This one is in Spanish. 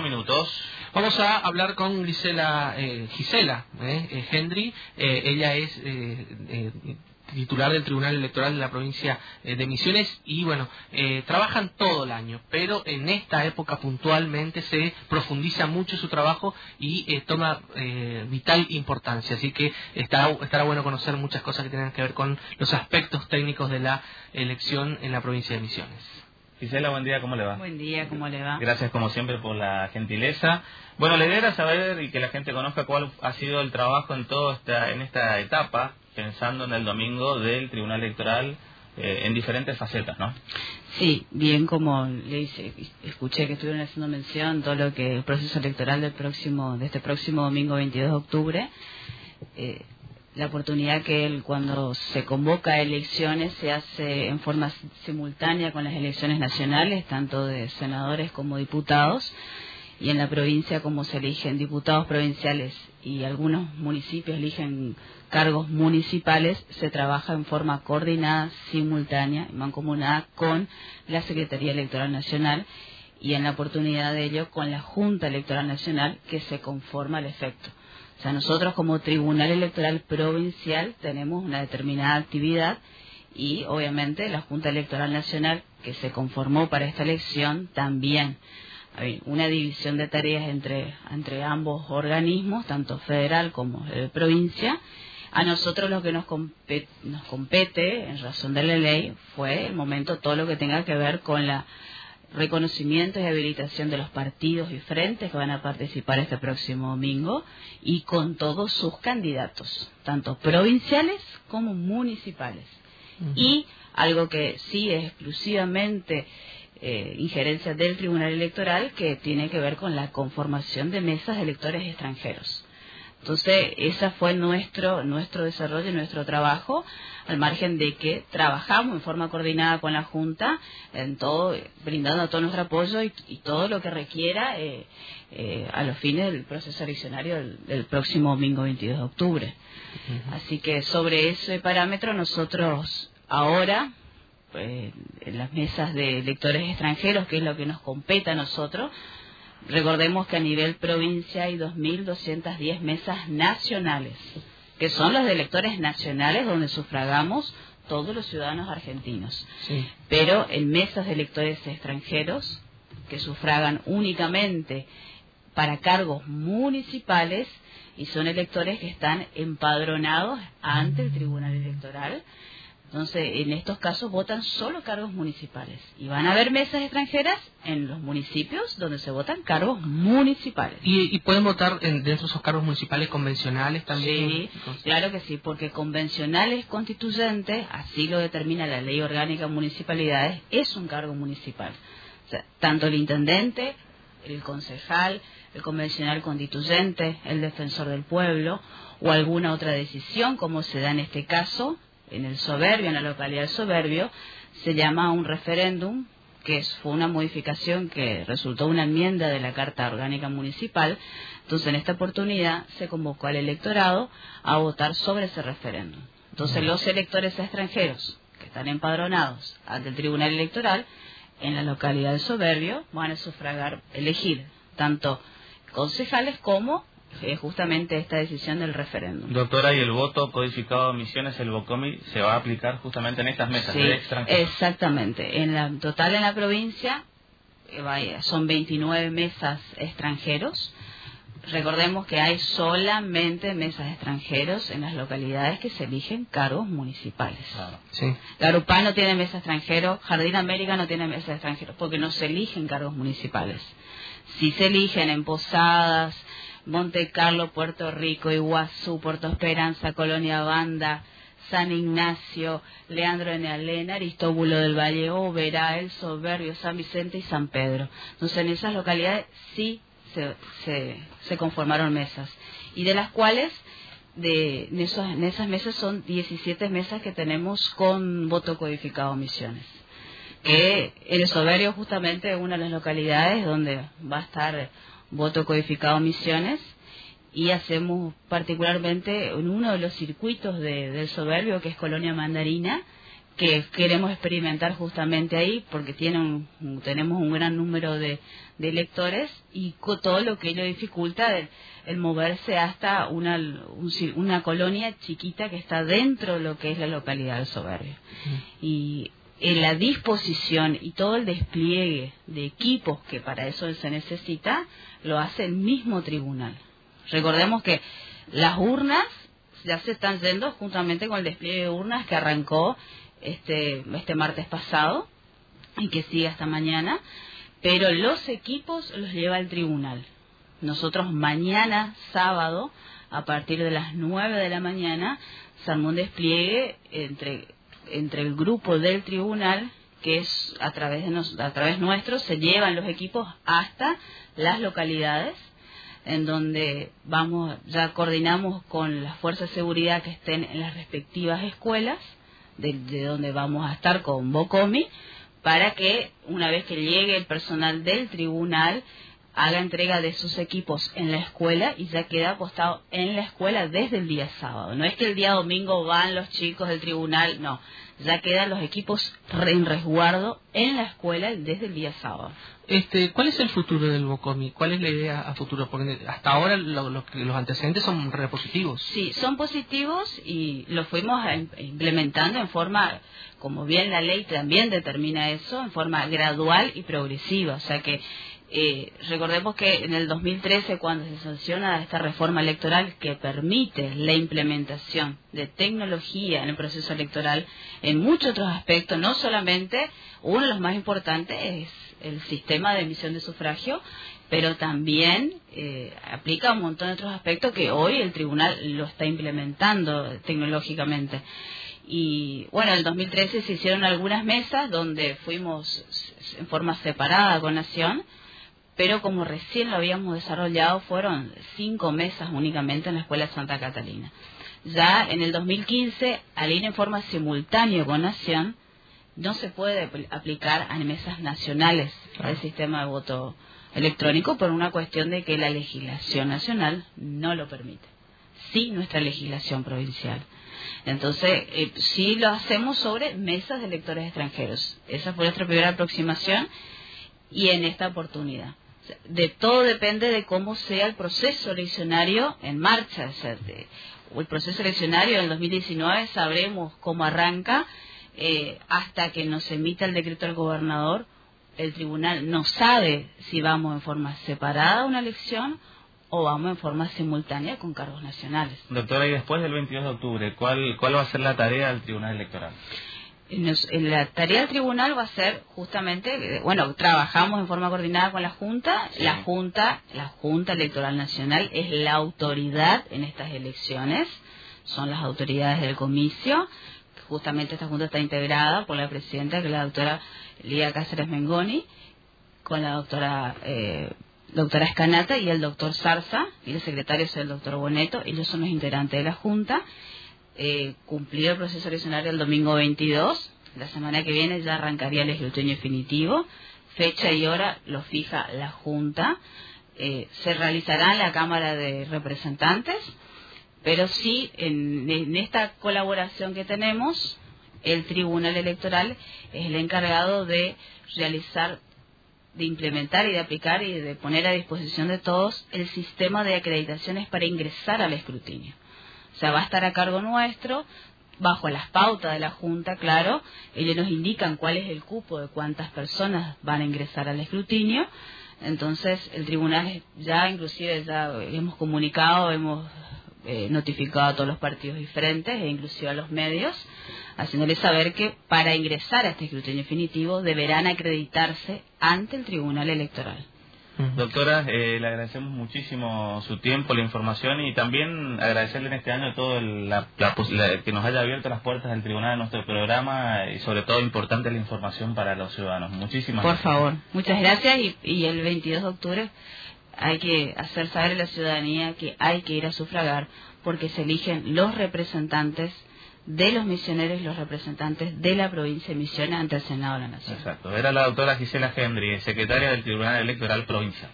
minutos. Vamos a hablar con Gisela, eh, Gisela eh, Hendry. ella es titular del Tribunal Electoral de la provincia de Misiones y bueno, trabajan todo el año, pero en esta época puntualmente se profundiza mucho su trabajo y toma vital importancia, así que estará, estará bueno conocer muchas cosas que tengan que ver con los aspectos técnicos de la elección en la provincia de Misiones. Gisela, buen día, ¿cómo le va? Buen día, ¿cómo le va? Gracias como siempre por la gentileza. Bueno, la idea era saber y que la gente conozca cuál ha sido el trabajo en toda esta, en esta etapa, pensando en el domingo del Tribunal Electoral eh, en diferentes facetas, ¿no? Sí, bien como le hice, escuché que estuvieron haciendo mención todo lo que el proceso electoral del próximo, de este próximo domingo 22 de octubre. Eh, la oportunidad que él cuando se convoca a elecciones se hace en forma simultánea con las elecciones nacionales, tanto de senadores como diputados, y en la provincia como se eligen diputados provinciales y algunos municipios eligen cargos municipales, se trabaja en forma coordinada, simultánea mancomunada con la Secretaría Electoral Nacional y en la oportunidad de ello con la Junta Electoral Nacional que se conforma al efecto. O sea, nosotros como Tribunal Electoral Provincial tenemos una determinada actividad y obviamente la Junta Electoral Nacional que se conformó para esta elección también. Hay una división de tareas entre, entre ambos organismos, tanto federal como de provincia. A nosotros lo que nos compete, nos compete, en razón de la ley, fue el momento todo lo que tenga que ver con la reconocimiento y habilitación de los partidos y frentes que van a participar este próximo domingo y con todos sus candidatos, tanto provinciales como municipales. Y algo que sí es exclusivamente eh, injerencia del Tribunal Electoral que tiene que ver con la conformación de mesas de electores extranjeros. Entonces, ese fue nuestro, nuestro desarrollo y nuestro trabajo, al margen de que trabajamos en forma coordinada con la Junta, en todo, brindando todo nuestro apoyo y, todo lo que requiera eh, eh, a los fines del proceso eleccionario del, próximo domingo 22 de octubre. Así que sobre ese parámetro nosotros ahora, pues, en las mesas de electores extranjeros, que es lo que nos compete a nosotros, Recordemos que a nivel provincia hay 2.210 mesas nacionales, que son las de electores nacionales donde sufragamos todos los ciudadanos argentinos. Pero en mesas de electores extranjeros, que sufragan únicamente para cargos municipales, y son electores que están empadronados ante el Tribunal Electoral, entonces, en estos casos votan solo cargos municipales. Y van a haber mesas extranjeras en los municipios donde se votan cargos municipales. ¿Y, pueden votar dentro de esos cargos municipales convencionales también? Sí, claro que sí, porque convencionales constituyentes, así lo determina la ley orgánica de municipalidades, es un cargo municipal. O sea, tanto el intendente, el concejal, el convencional constituyente, el defensor del pueblo o alguna otra decisión, como se da en este caso, en el Soberbio, en la localidad de Soberbio, se llama un referéndum, que fue una modificación que resultó una enmienda de la Carta Orgánica Municipal. Entonces, en esta oportunidad se convocó al electorado a votar sobre ese referéndum. Entonces, los electores extranjeros que están empadronados ante el Tribunal Electoral en la localidad de Soberbio van a sufragar, elegir tanto concejales como justamente esta decisión del referéndum. Doctora, ¿y el voto codificado de misiones, el BOCOMI, se va a aplicar justamente en estas mesas de extranjeros? Exactamente. En la total en la provincia eh, son 29 mesas extranjeros. Recordemos que hay solamente mesas extranjeros en las localidades que se eligen cargos municipales. Claro. Sí. no tiene mesa extranjero, Jardín América no tiene mesa extranjeros, porque no se eligen cargos municipales. Si se eligen en posadas, Monte Carlo, Puerto Rico, Iguazú, Puerto Esperanza, Colonia Banda, San Ignacio, Leandro de Nealena, Aristóbulo del Valle, Oberá, El Soberbio, San Vicente y San Pedro. Entonces en esas localidades sí se, se, conformaron mesas y de las cuales de, en, en esas mesas son 17 mesas que tenemos con voto codificado misiones. Que el Soberbio justamente es una de las localidades donde va a estar voto codificado Misiones y hacemos particularmente en uno de los circuitos del soberbio que es Colonia Mandarina que queremos experimentar justamente ahí porque tiene tenemos un gran número de, de electores y todo lo que ello dificulta el, moverse hasta una, una colonia chiquita que está dentro de lo que es la localidad de Soberbio. Y en la disposición y todo el despliegue de equipos que para eso se necesita, lo hace el mismo tribunal. Recordemos que las urnas ya se están yendo juntamente con el despliegue de urnas que arrancó este, este martes pasado y que sigue hasta mañana, pero los equipos los lleva el tribunal. Nosotros mañana, sábado, a partir de las 9 de la mañana, un despliegue entre, entre el grupo del tribunal, que es a través, de a través nuestro, se llevan los equipos hasta las localidades en donde vamos ya coordinamos con las fuerzas de seguridad que estén en las respectivas escuelas de, donde vamos a estar con Bocomi, para que una vez que llegue el personal del tribunal haga entrega de sus equipos en la escuela y ya queda apostado en la escuela desde el día sábado. No es que el día domingo van los chicos del tribunal, no, ya quedan los equipos en resguardo en la escuela desde el día sábado. Este, ¿Cuál es el futuro del Bocomi? ¿Cuál es la idea a futuro? Porque hasta ahora los antecedentes son repositivos. Sí, son positivos y los fuimos implementando en forma, como bien la ley también determina eso, en forma gradual y progresiva. O sea que eh, recordemos que en el 2013, cuando se sanciona esta reforma electoral que permite la implementación de tecnología en el proceso electoral en muchos otros aspectos, no solamente uno de los más importantes es el sistema de emisión de sufragio, pero también eh, aplica un montón de otros aspectos que hoy el tribunal lo está implementando tecnológicamente. Y bueno, en el 2013 se hicieron algunas mesas donde fuimos en forma separada con Nación pero como recién lo habíamos desarrollado, fueron cinco mesas únicamente en la Escuela Santa Catalina. Ya en el 2015, al ir en forma simultánea con Nación, no se puede aplicar a mesas nacionales el sistema de voto electrónico por una cuestión de que la legislación nacional no lo permite. Sí, nuestra legislación provincial. Entonces, eh, sí lo hacemos sobre mesas de electores extranjeros. Esa fue nuestra primera aproximación y en esta oportunidad de todo depende de cómo sea el proceso eleccionario en marcha. O el proceso eleccionario en 2019 sabremos cómo arranca eh, hasta que nos emita el decreto del gobernador. El tribunal no sabe si vamos en forma separada a una elección o vamos en forma simultánea con cargos nacionales. Doctora, y después del 22 de octubre, ¿cuál, cuál va a ser la tarea del Tribunal Electoral? La tarea del tribunal va a ser justamente, eh, bueno, trabajamos en forma coordinada con la Junta. La Junta, la Junta Electoral Nacional es la autoridad en estas elecciones, son las autoridades del comicio. Justamente esta Junta está integrada por la presidenta, que es la doctora Lía Cáceres Mengoni, con la doctora eh, doctora Escanata y el doctor Zarza, y el secretario es el doctor Boneto, ellos son los integrantes de la Junta eh, cumplir el proceso eleccionario el domingo 22. La semana que viene ya arrancaría el escrutinio definitivo. Fecha y hora lo fija la Junta. Eh, se realizará en la Cámara de Representantes, pero sí en esta colaboración que tenemos, el Tribunal Electoral es el encargado de realizar de implementar y de aplicar y de poner a disposición de todos el sistema de acreditaciones para ingresar al escrutinio. O sea, va a estar a cargo nuestro, bajo las pautas de la Junta, claro, ellos nos indican cuál es el cupo de cuántas personas van a ingresar al escrutinio. Entonces, el tribunal ya, inclusive, ya hemos comunicado, hemos eh, notificado a todos los partidos diferentes e inclusive a los medios, haciéndoles saber que para ingresar a este escrutinio definitivo deberán acreditarse ante el Tribunal Electoral. Doctora, eh, le agradecemos muchísimo su tiempo, la información y también agradecerle en este año todo la, que nos haya abierto las puertas del tribunal de nuestro programa y sobre todo importante la información para los ciudadanos. Muchísimas gracias. Por favor, muchas gracias y, y el 22 de octubre hay que hacer saber a la ciudadanía que hay que ir a sufragar porque se eligen los representantes de los misioneros y los representantes de la provincia de Misiones ante el Senado de la Nación. Exacto. Era la doctora Gisela Hendry, secretaria del Tribunal Electoral Provincial.